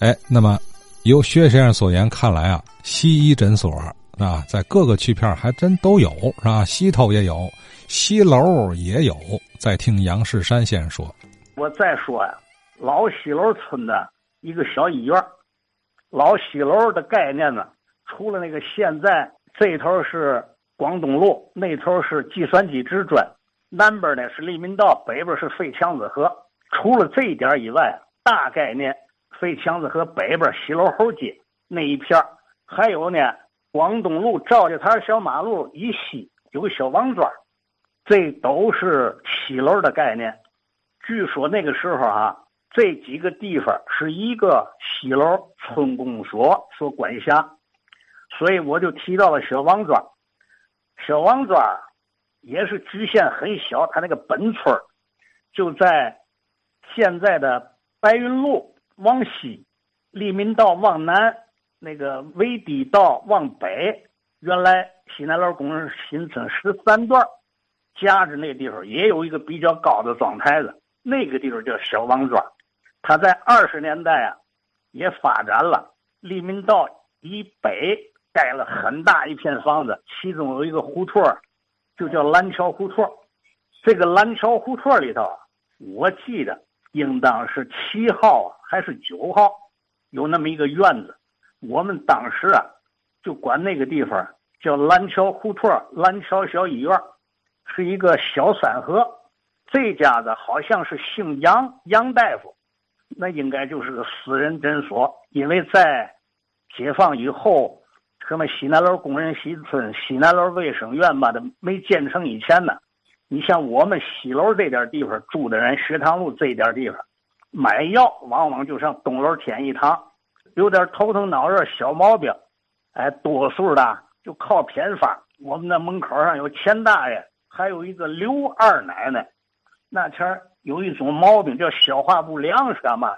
哎，那么由薛先生所言看来啊，西医诊所啊，在各个区片还真都有，是吧？西头也有，西楼也有。再听杨世山先生说，我再说呀，老西楼村的一个小医院，老西楼的概念呢，除了那个现在这头是广东路，那头是计算机之专，南边呢是利民道，北边是废墙子河。除了这一点以外，大概念。废墙子河北边西楼后街那一片还有呢，广东路赵家台小马路以西有个小王庄，这都是西楼的概念。据说那个时候啊，这几个地方是一个西楼村公所所管辖，所以我就提到了小王庄。小王庄也是局限很小，它那个本村就在现在的白云路。往西，利民道往南，那个围堤道往北，原来西南楼工人新村十三段，夹着那地方也有一个比较高的庄台子，那个地方叫小王庄。它在二十年代啊，也发展了。利民道以北盖了很大一片房子，其中有一个胡同就叫蓝桥胡同。这个蓝桥胡同里头，我记得。应当是七号，还是九号？有那么一个院子，我们当时啊，就管那个地方叫蓝桥胡同蓝桥小医院，是一个小三合。这家子好像是姓杨，杨大夫，那应该就是个私人诊所。因为在解放以后，什么西南楼工人西村、西南楼卫生院吧的没建成以前呢。你像我们西楼这点地方住的人，学堂路这点地方，买药往往就上东楼天一堂，有点头疼脑热小毛病，哎，多数的就靠偏方。我们那门口上有钱大爷，还有一个刘二奶奶，那前有一种毛病叫消化不良，是干嘛？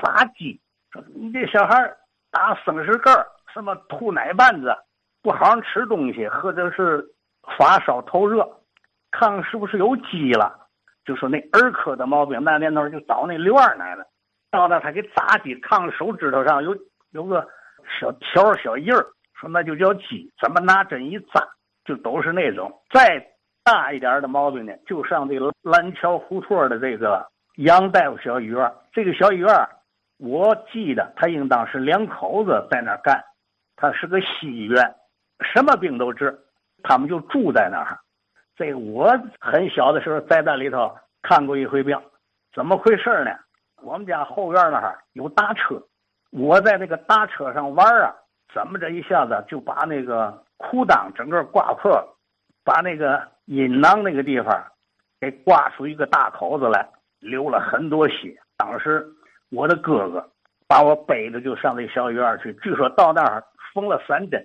发鸡。说你这小孩打生食盖什么吐奶瓣子，不好吃东西，或者是发烧头热。看看是不是有鸡了？就说那儿科的毛病，那年头就找那刘二奶奶，到那他给扎鸡，看手指头上有有个小条小印儿，说那就叫鸡，怎么拿针一扎，就都是那种。再大一点的毛病呢，就上这个蓝桥胡同的这个杨大夫小医院。这个小医院，我记得他应当是两口子在那儿干，他是个西医院，什么病都治，他们就住在那儿。这我很小的时候在那里头看过一回病，怎么回事呢？我们家后院那儿有大车，我在那个大车上玩啊，怎么着一下子就把那个裤裆整个刮破了，把那个阴囊那个地方给刮出一个大口子来，流了很多血。当时我的哥哥把我背着就上那小医院去，据说到那儿缝了三针。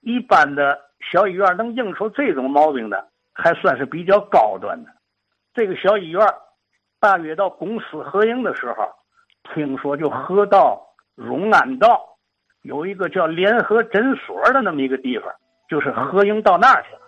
一般的小医院能应出这种毛病的。还算是比较高端的，这个小医院，大约到公私合营的时候，听说就合到荣安道，有一个叫联合诊所的那么一个地方，就是合营到那儿去了。